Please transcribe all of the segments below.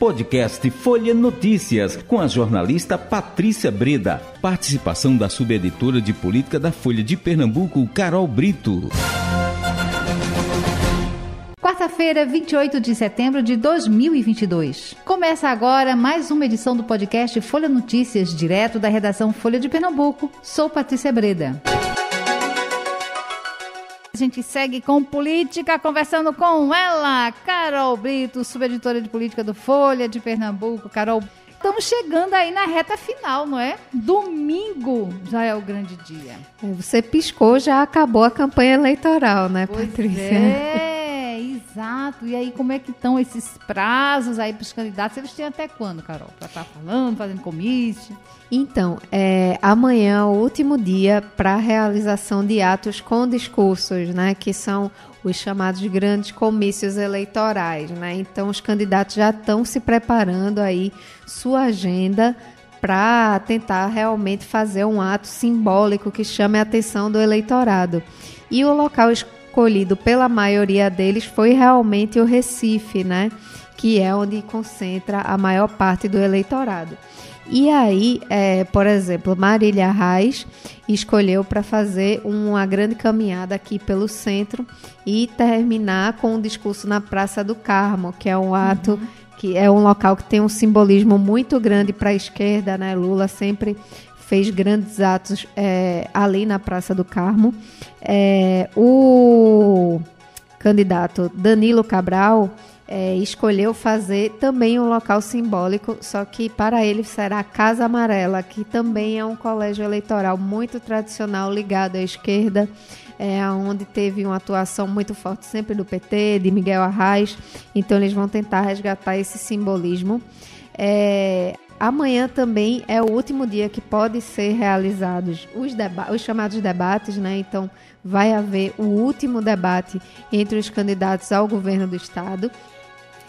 Podcast Folha Notícias, com a jornalista Patrícia Breda. Participação da subeditora de política da Folha de Pernambuco, Carol Brito. Quarta-feira, 28 de setembro de 2022. Começa agora mais uma edição do podcast Folha Notícias, direto da redação Folha de Pernambuco. Sou Patrícia Breda. A gente segue com política, conversando com ela, Carol Brito, subeditora de política do Folha de Pernambuco. Carol, estamos chegando aí na reta final, não é? Domingo já é o grande dia. É, você piscou, já acabou a campanha eleitoral, né, pois Patrícia? É, exato. E aí, como é que estão esses prazos aí para os candidatos? Eles têm até quando, Carol? Para estar tá falando, fazendo comício? Então, é, amanhã é o último dia para a realização de atos com discursos, né, que são os chamados grandes comícios eleitorais, né? Então, os candidatos já estão se preparando aí sua agenda para tentar realmente fazer um ato simbólico que chame a atenção do eleitorado. E o local escolhido pela maioria deles foi realmente o Recife, né? Que é onde concentra a maior parte do eleitorado. E aí, é, por exemplo, Marília Reis escolheu para fazer uma grande caminhada aqui pelo centro e terminar com um discurso na Praça do Carmo, que é um ato uhum. que é um local que tem um simbolismo muito grande para a esquerda, né? Lula sempre fez grandes atos é, ali na Praça do Carmo. É, o candidato Danilo Cabral é, escolheu fazer também um local simbólico, só que para ele será a Casa Amarela, que também é um colégio eleitoral muito tradicional ligado à esquerda, é, onde teve uma atuação muito forte sempre do PT, de Miguel Arraes. Então eles vão tentar resgatar esse simbolismo. É, amanhã também é o último dia que pode ser realizados os, os chamados debates, né? Então vai haver o último debate entre os candidatos ao governo do estado.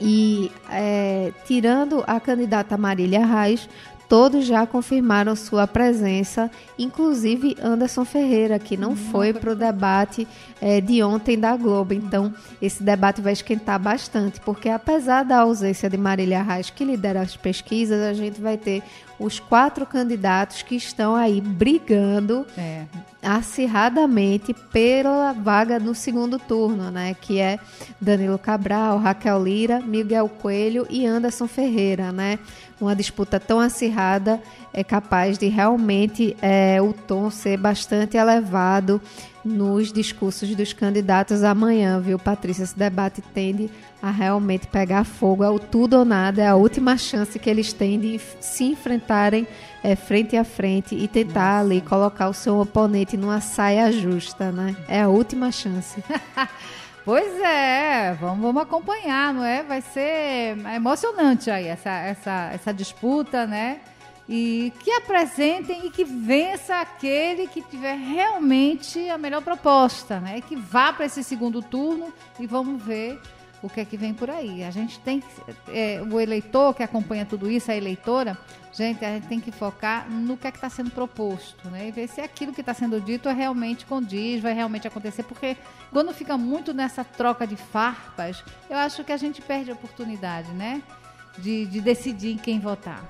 E é, tirando a candidata Marília Reis, todos já confirmaram sua presença, inclusive Anderson Ferreira, que não foi para o debate é, de ontem da Globo. Então, esse debate vai esquentar bastante, porque apesar da ausência de Marília Reis, que lidera as pesquisas, a gente vai ter os quatro candidatos que estão aí brigando é. Acirradamente pela vaga no segundo turno, né? Que é Danilo Cabral, Raquel Lira, Miguel Coelho e Anderson Ferreira, né? Uma disputa tão acirrada é capaz de realmente é, o tom ser bastante elevado nos discursos dos candidatos amanhã, viu, Patrícia? Esse debate tende a realmente pegar fogo. É o tudo ou nada, é a última chance que eles têm de se enfrentarem é, frente a frente e tentar ali colocar o seu oponente numa saia justa, né? É a última chance. Pois é, vamos, vamos acompanhar, não é? Vai ser emocionante aí essa, essa, essa disputa, né? E que apresentem e que vença aquele que tiver realmente a melhor proposta, né? Que vá para esse segundo turno e vamos ver o que é que vem por aí. A gente tem é, o eleitor que acompanha tudo isso, a eleitora, gente, a gente tem que focar no que é que está sendo proposto, né? E ver se aquilo que está sendo dito é realmente condiz, vai realmente acontecer, porque quando fica muito nessa troca de farpas, eu acho que a gente perde a oportunidade, né? De, de decidir em quem votar.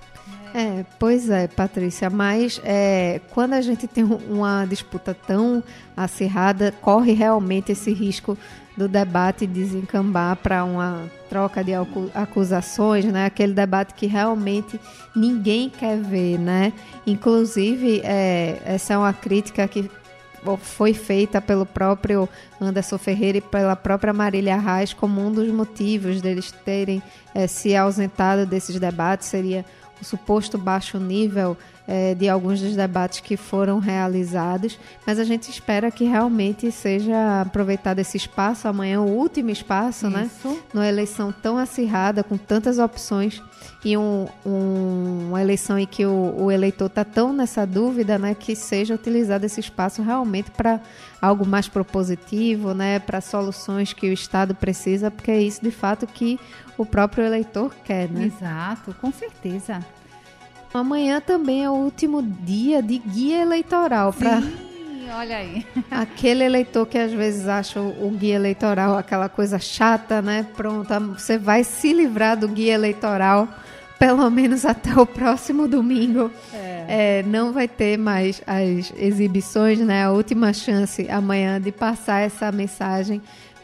É, pois é, Patrícia, mas é, quando a gente tem uma disputa tão acirrada, corre realmente esse risco do debate desencambar para uma troca de acusações, né? Aquele debate que realmente ninguém quer ver, né? Inclusive, é, essa é uma crítica que foi feita pelo próprio Anderson Ferreira e pela própria Marília Reis como um dos motivos deles terem é, se ausentado desses debates. Seria o suposto baixo nível é, de alguns dos debates que foram realizados, mas a gente espera que realmente seja aproveitado esse espaço, amanhã o último espaço, né? Isso. né? Numa eleição tão acirrada, com tantas opções, e um, um, uma eleição em que o, o eleitor está tão nessa dúvida, né? Que seja utilizado esse espaço realmente para algo mais propositivo, né? Para soluções que o Estado precisa, porque é isso de fato que o próprio eleitor quer, né? Exato, com certeza. Amanhã também é o último dia de guia eleitoral para olha aí. Aquele eleitor que às vezes acha o guia eleitoral aquela coisa chata, né? Pronto, você vai se livrar do guia eleitoral pelo menos até o próximo domingo. É. É, não vai ter mais as exibições, né? A última chance amanhã de passar essa mensagem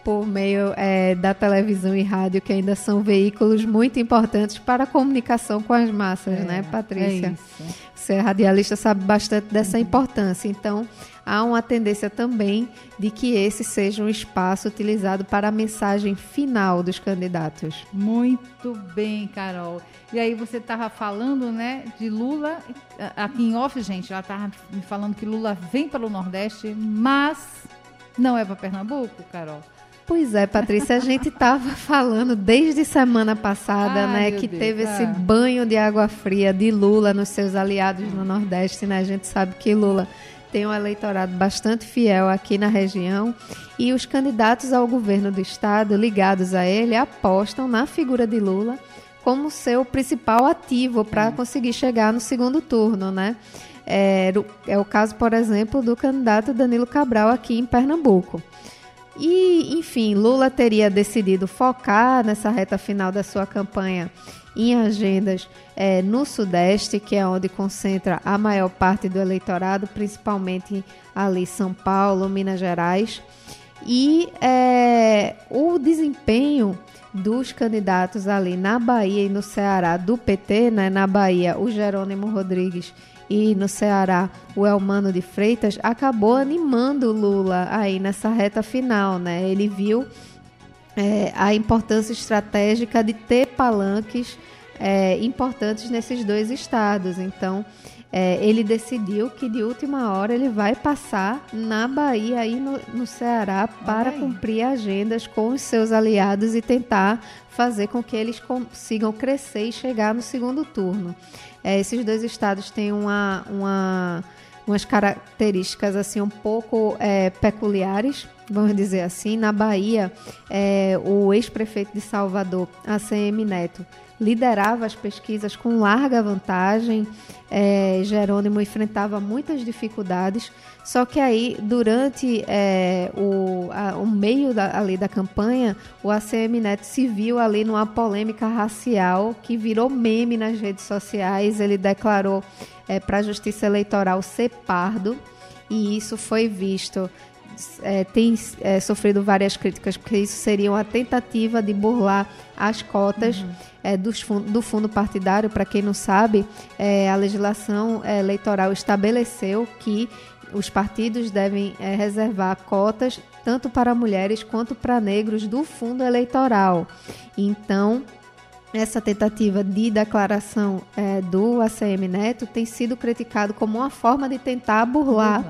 por meio é, da televisão e rádio, que ainda são veículos muito importantes para a comunicação com as massas, é, né, Patrícia? É Você é radialista, sabe bastante dessa uhum. importância. Então, há uma tendência também de que esse seja um espaço utilizado para a mensagem final dos candidatos. Muito bem, Carol. E aí você estava falando, né, de Lula, aqui em off, gente, ela estava me falando que Lula vem pelo Nordeste, mas não é para Pernambuco, Carol? Pois é, Patrícia, a gente estava falando desde semana passada, Ai, né, que Deus, teve esse banho de água fria de Lula nos seus aliados no Nordeste, né? A gente sabe que Lula tem um eleitorado bastante fiel aqui na região e os candidatos ao governo do estado ligados a ele apostam na figura de Lula como seu principal ativo para conseguir chegar no segundo turno, né? É, é o caso, por exemplo, do candidato Danilo Cabral aqui em Pernambuco. E, enfim, Lula teria decidido focar nessa reta final da sua campanha em agendas é, no Sudeste, que é onde concentra a maior parte do eleitorado, principalmente ali São Paulo, Minas Gerais. E é, o desempenho dos candidatos ali na Bahia e no Ceará do PT, né? Na Bahia, o Jerônimo Rodrigues e no Ceará o Elmano de Freitas acabou animando Lula aí nessa reta final, né? Ele viu é, a importância estratégica de ter palanques é, importantes nesses dois estados. Então, é, ele decidiu que de última hora ele vai passar na Bahia e no, no Ceará para cumprir agendas com os seus aliados e tentar fazer com que eles consigam crescer e chegar no segundo turno. É, esses dois estados têm uma, uma, umas características assim um pouco é, peculiares, vamos dizer assim. Na Bahia, é, o ex-prefeito de Salvador, ACM Neto, liderava as pesquisas com larga vantagem. É, Jerônimo enfrentava muitas dificuldades, só que aí, durante é, o, a, o meio da, ali da campanha, o ACM Neto se viu ali numa polêmica racial que virou meme nas redes sociais. Ele declarou é, para a Justiça Eleitoral ser pardo, e isso foi visto é, tem é, sofrido várias críticas, porque isso seria uma tentativa de burlar as cotas uhum. É, do fundo partidário. Para quem não sabe, é, a legislação é, eleitoral estabeleceu que os partidos devem é, reservar cotas tanto para mulheres quanto para negros do fundo eleitoral. Então, essa tentativa de declaração é, do ACM Neto tem sido criticado como uma forma de tentar burlar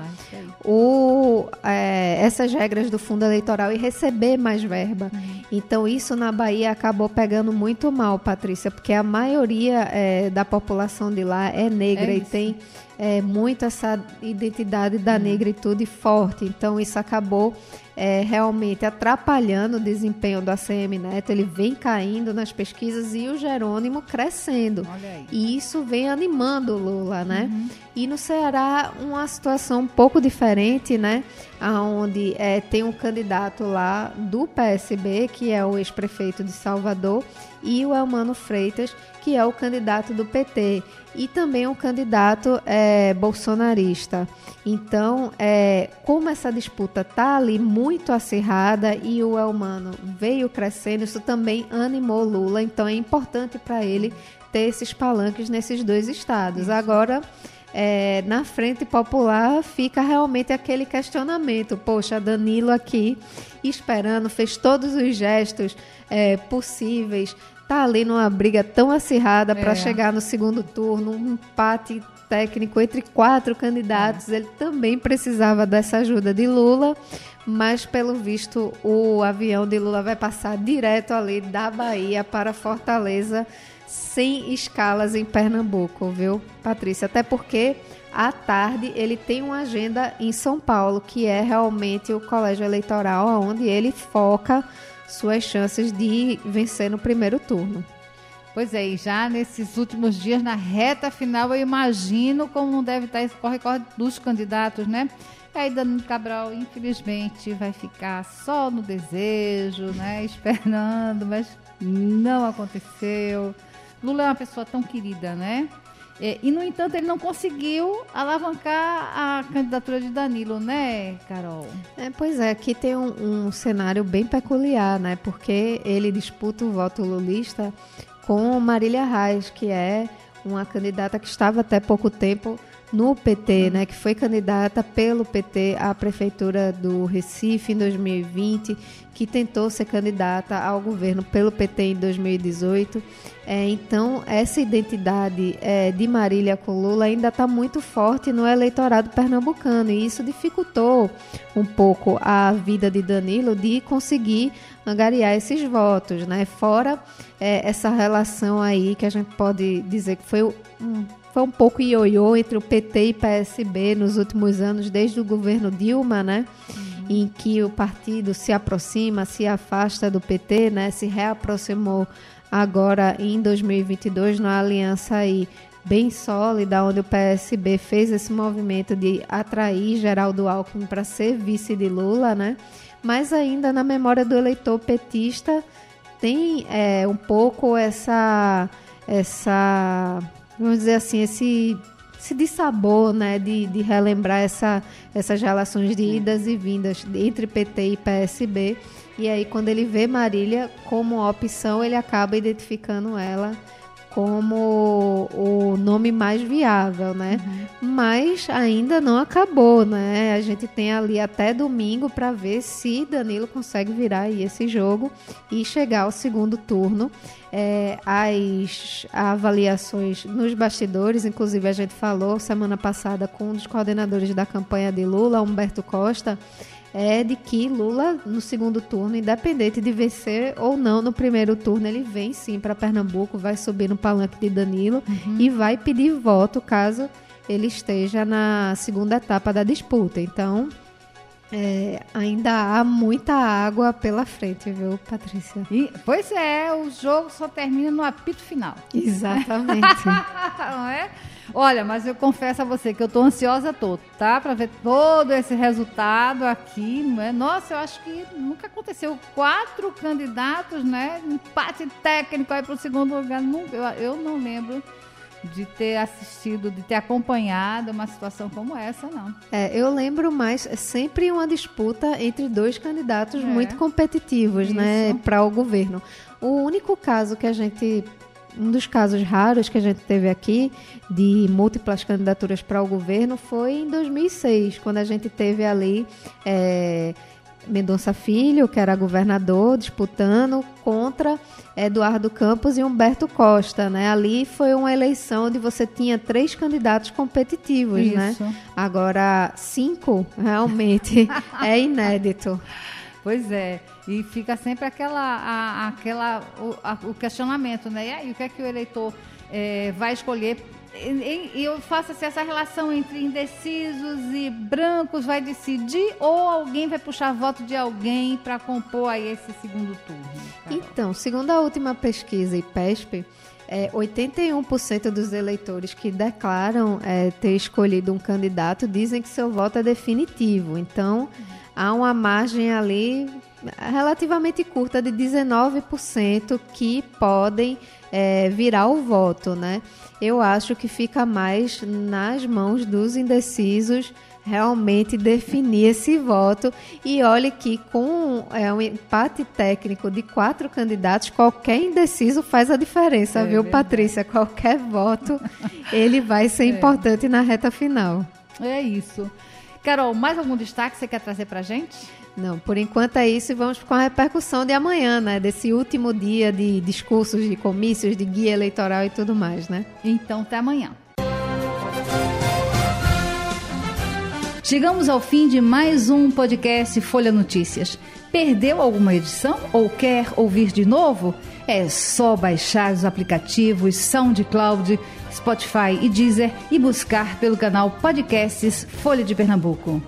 o, é, essas regras do fundo eleitoral e receber mais verba. Uhum. Então isso na Bahia acabou pegando muito mal, Patrícia, porque a maioria é, da população de lá é negra é e tem é, muito essa identidade da uhum. negritude forte. Então isso acabou é, realmente atrapalhando o desempenho do ACM Neto, ele vem caindo nas pesquisas e o Jerônimo crescendo. E isso vem animando o Lula, né? Uhum. E no Ceará, uma situação um pouco diferente, né? Onde é, tem um candidato lá do PSB, que é o ex-prefeito de Salvador, e o Elmano Freitas, que é o candidato do PT e também um candidato é, bolsonarista. Então, é, como essa disputa está ali muito acirrada e o Elmano veio crescendo, isso também animou Lula. Então, é importante para ele ter esses palanques nesses dois estados. Agora. É, na frente popular fica realmente aquele questionamento. Poxa, Danilo aqui esperando, fez todos os gestos é, possíveis, tá ali numa briga tão acirrada para é. chegar no segundo turno, um empate técnico entre quatro candidatos. É. Ele também precisava dessa ajuda de Lula, mas pelo visto o avião de Lula vai passar direto ali da Bahia para Fortaleza, sem escalas em Pernambuco, viu, Patrícia? Até porque à tarde ele tem uma agenda em São Paulo, que é realmente o colégio eleitoral onde ele foca suas chances de vencer no primeiro turno. Pois é, e já nesses últimos dias, na reta final, eu imagino como não deve estar esse corre-corre dos candidatos, né? Aí Danilo Cabral, infelizmente, vai ficar só no desejo, né? Esperando, mas não aconteceu. Lula é uma pessoa tão querida, né? É, e, no entanto, ele não conseguiu alavancar a candidatura de Danilo, né, Carol? É, pois é, aqui tem um, um, cenário bem peculiar, né? Porque ele disputa o voto lulista com Marília Reis, que é uma candidata que estava até pouco tempo no PT, né, que foi candidata pelo PT à prefeitura do Recife em 2020, que tentou ser candidata ao governo pelo PT em 2018. É, então, essa identidade é, de Marília com Lula ainda está muito forte no eleitorado pernambucano e isso dificultou um pouco a vida de Danilo de conseguir angariar esses votos, né? Fora é, essa relação aí que a gente pode dizer que foi um foi um pouco ioiô entre o PT e PSB nos últimos anos, desde o governo Dilma, né? Uhum. Em que o partido se aproxima, se afasta do PT, né? Se reaproximou agora em 2022 numa aliança aí bem sólida, onde o PSB fez esse movimento de atrair Geraldo Alckmin para ser vice de Lula, né? Mas ainda na memória do eleitor petista tem é, um pouco essa essa vamos dizer assim, esse, esse dissabor, né, de, de relembrar essa, essas relações de idas e vindas entre PT e PSB. E aí, quando ele vê Marília como opção, ele acaba identificando ela como o nome mais viável, né? Uhum. Mas ainda não acabou, né? A gente tem ali até domingo para ver se Danilo consegue virar esse jogo e chegar ao segundo turno. É, as avaliações nos bastidores, inclusive a gente falou semana passada com um dos coordenadores da campanha de Lula, Humberto Costa, é de que Lula, no segundo turno, independente de vencer ou não no primeiro turno, ele vem sim para Pernambuco, vai subir no palanque de Danilo uhum. e vai pedir voto caso ele esteja na segunda etapa da disputa. Então, é, ainda há muita água pela frente, viu, Patrícia? E, pois é, o jogo só termina no apito final. Exatamente. Não é? Olha, mas eu confesso a você que eu tô ansiosa todo, tá? Para ver todo esse resultado aqui, não é? Nossa, eu acho que nunca aconteceu quatro candidatos, né? Empate técnico aí para o segundo lugar. Nunca, eu, eu não lembro de ter assistido, de ter acompanhado uma situação como essa, não. É, eu lembro mais, é sempre uma disputa entre dois candidatos é. muito competitivos, né, Isso. né, para o governo. O único caso que a gente um dos casos raros que a gente teve aqui de múltiplas candidaturas para o governo foi em 2006, quando a gente teve ali é, Mendonça Filho, que era governador, disputando contra Eduardo Campos e Humberto Costa, né? Ali foi uma eleição onde você tinha três candidatos competitivos, né? Isso. né? Agora cinco realmente é inédito. Pois é, e fica sempre aquela, a, aquela, o, a, o, questionamento, né? E aí, o que é que o eleitor é, vai escolher e eu faço assim, essa relação entre indecisos e brancos vai decidir ou alguém vai puxar voto de alguém para compor aí esse segundo turno? Carol? Então, segundo a última pesquisa IPESP, é, 81% dos eleitores que declaram é, ter escolhido um candidato dizem que seu voto é definitivo. Então, há uma margem ali relativamente curta de 19% que podem é, virar o voto, né? Eu acho que fica mais nas mãos dos indecisos realmente definir esse voto. E olhe que com é, um empate técnico de quatro candidatos, qualquer indeciso faz a diferença, é viu, verdade. Patrícia? Qualquer voto, ele vai ser é. importante na reta final. É isso. Carol, mais algum destaque que você quer trazer para gente? Não, por enquanto é isso e vamos com a repercussão de amanhã, né? Desse último dia de discursos, de comícios, de guia eleitoral e tudo mais, né? Então, até amanhã. Chegamos ao fim de mais um podcast Folha Notícias. Perdeu alguma edição ou quer ouvir de novo? É só baixar os aplicativos SoundCloud, Spotify e Deezer e buscar pelo canal Podcasts Folha de Pernambuco.